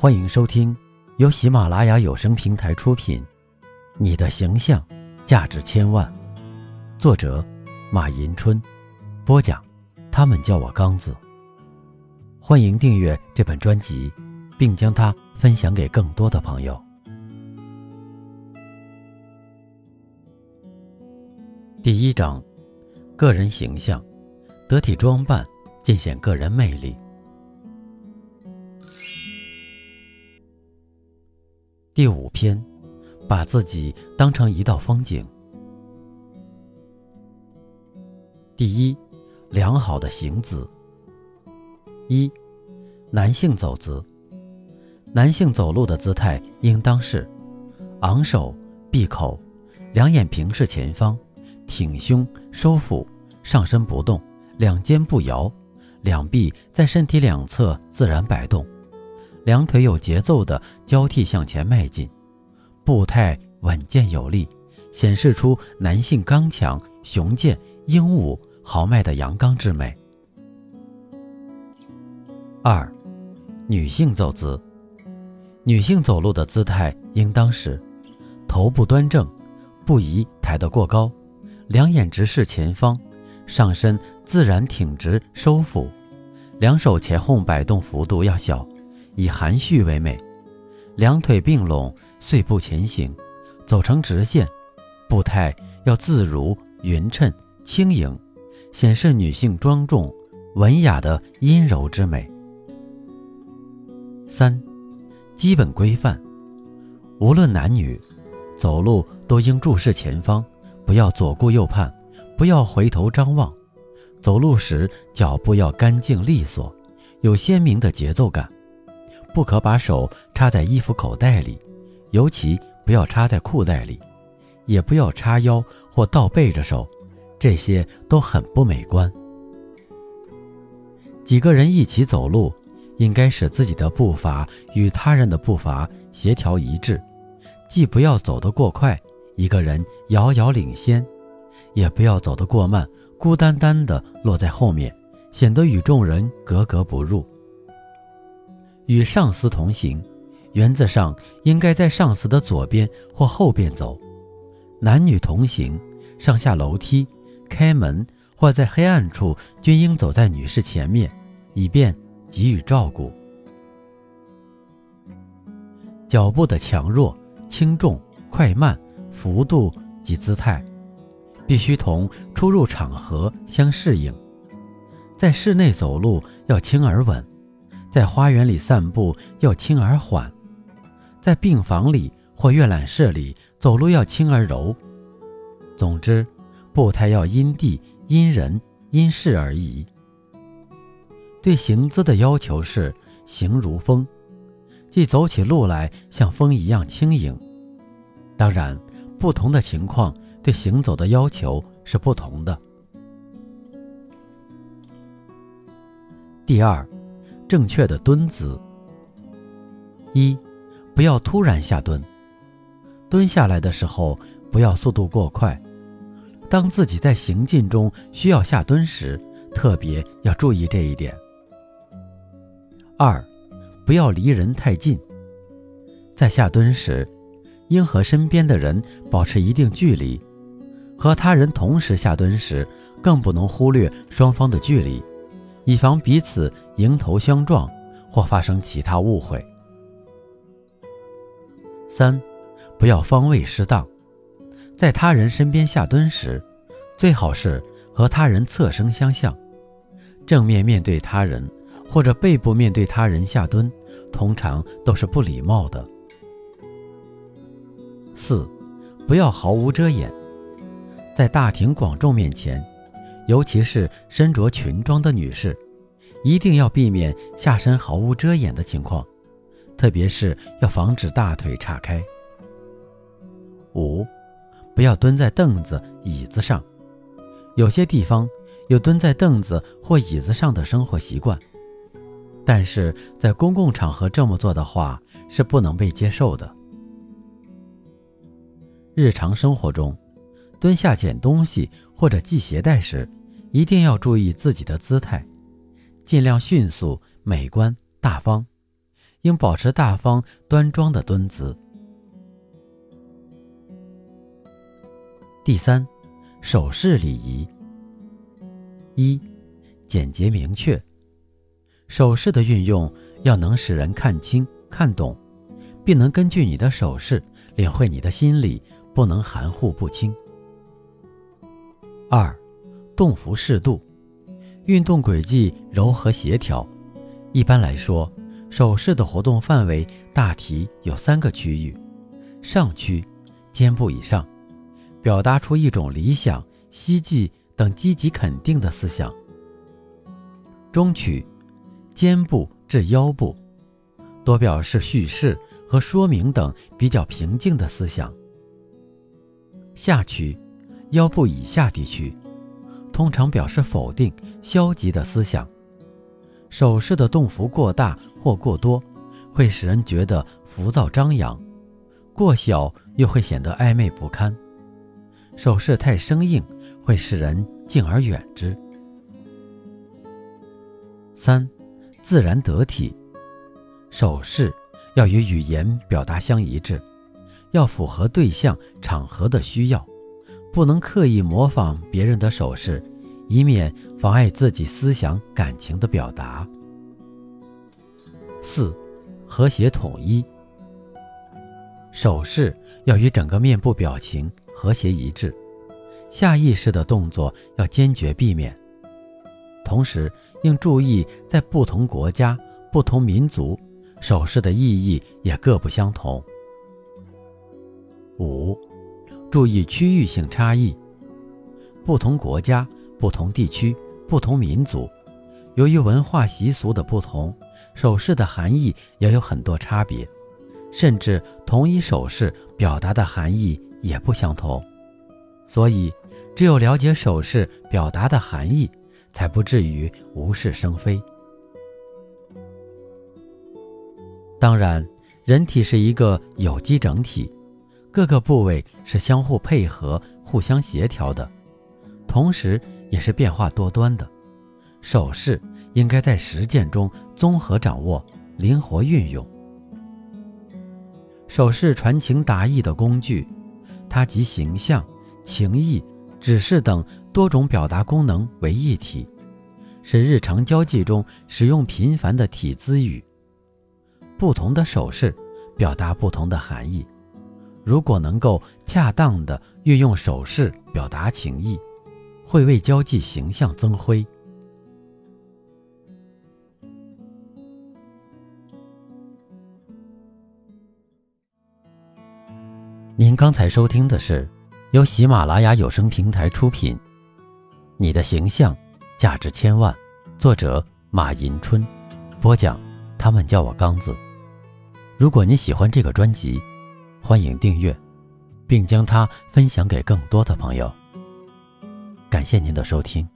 欢迎收听由喜马拉雅有声平台出品《你的形象价值千万》，作者马迎春，播讲他们叫我刚子。欢迎订阅这本专辑，并将它分享给更多的朋友。第一章，个人形象，得体装扮，尽显个人魅力。第五篇，把自己当成一道风景。第一，良好的行姿。一，男性走姿。男性走路的姿态应当是：昂首闭口，两眼平视前方，挺胸收腹，上身不动，两肩不摇，两臂在身体两侧自然摆动。两腿有节奏的交替向前迈进，步态稳健有力，显示出男性刚强、雄健、英武、豪迈的阳刚之美。二，女性走姿。女性走路的姿态应当是：头部端正，不宜抬得过高，两眼直视前方，上身自然挺直收腹，两手前后摆动幅度要小。以含蓄为美，两腿并拢，碎步前行，走成直线，步态要自如、匀称、轻盈，显示女性庄重、文雅的阴柔之美。三，基本规范，无论男女，走路都应注视前方，不要左顾右盼，不要回头张望，走路时脚步要干净利索，有鲜明的节奏感。不可把手插在衣服口袋里，尤其不要插在裤袋里，也不要叉腰或倒背着手，这些都很不美观。几个人一起走路，应该使自己的步伐与他人的步伐协调一致，既不要走得过快，一个人遥遥领先，也不要走得过慢，孤单单的落在后面，显得与众人格格不入。与上司同行，原则上应该在上司的左边或后边走；男女同行，上下楼梯、开门或在黑暗处均应走在女士前面，以便给予照顾。脚步的强弱、轻重、快慢、幅度及姿态，必须同出入场合相适应。在室内走路要轻而稳。在花园里散步要轻而缓，在病房里或阅览室里走路要轻而柔。总之，步态要因地、因人、因事而异。对行姿的要求是行如风，即走起路来像风一样轻盈。当然，不同的情况对行走的要求是不同的。第二。正确的蹲姿。一，不要突然下蹲。蹲下来的时候，不要速度过快。当自己在行进中需要下蹲时，特别要注意这一点。二，不要离人太近。在下蹲时，应和身边的人保持一定距离。和他人同时下蹲时，更不能忽略双方的距离。以防彼此迎头相撞或发生其他误会。三，不要方位失当，在他人身边下蹲时，最好是和他人侧身相向，正面面对他人或者背部面对他人下蹲，通常都是不礼貌的。四，不要毫无遮掩，在大庭广众面前。尤其是身着裙装的女士，一定要避免下身毫无遮掩的情况，特别是要防止大腿岔开。五，不要蹲在凳子、椅子上，有些地方有蹲在凳子或椅子上的生活习惯，但是在公共场合这么做的话是不能被接受的。日常生活中，蹲下捡东西或者系鞋带时。一定要注意自己的姿态，尽量迅速、美观、大方，应保持大方端庄的蹲姿。第三，手势礼仪。一，简洁明确。手势的运用要能使人看清、看懂，并能根据你的手势领会你的心理，不能含糊不清。二，动幅适度，运动轨迹柔和协调。一般来说，手势的活动范围大体有三个区域：上区，肩部以上，表达出一种理想、希冀等积极肯定的思想；中区，肩部至腰部，多表示叙事和说明等比较平静的思想；下区，腰部以下地区，通常表示否定、消极的思想。手势的动幅过大或过多，会使人觉得浮躁张扬；过小又会显得暧昧不堪。手势太生硬，会使人敬而远之。三，自然得体。手势要与语言表达相一致，要符合对象、场合的需要，不能刻意模仿别人的手势。以免妨碍自己思想感情的表达。四，和谐统一。手势要与整个面部表情和谐一致，下意识的动作要坚决避免。同时，应注意在不同国家、不同民族，手势的意义也各不相同。五，注意区域性差异，不同国家。不同地区、不同民族，由于文化习俗的不同，手势的含义也有很多差别，甚至同一手势表达的含义也不相同。所以，只有了解手势表达的含义，才不至于无事生非。当然，人体是一个有机整体，各个部位是相互配合、互相协调的，同时。也是变化多端的，手势应该在实践中综合掌握、灵活运用。手势传情达意的工具，它集形象、情意、指示等多种表达功能为一体，是日常交际中使用频繁的体姿语。不同的手势表达不同的含义，如果能够恰当的运用手势表达情意。会为交际形象增辉。您刚才收听的是由喜马拉雅有声平台出品，《你的形象价值千万》，作者马迎春，播讲。他们叫我刚子。如果你喜欢这个专辑，欢迎订阅，并将它分享给更多的朋友。感谢您的收听。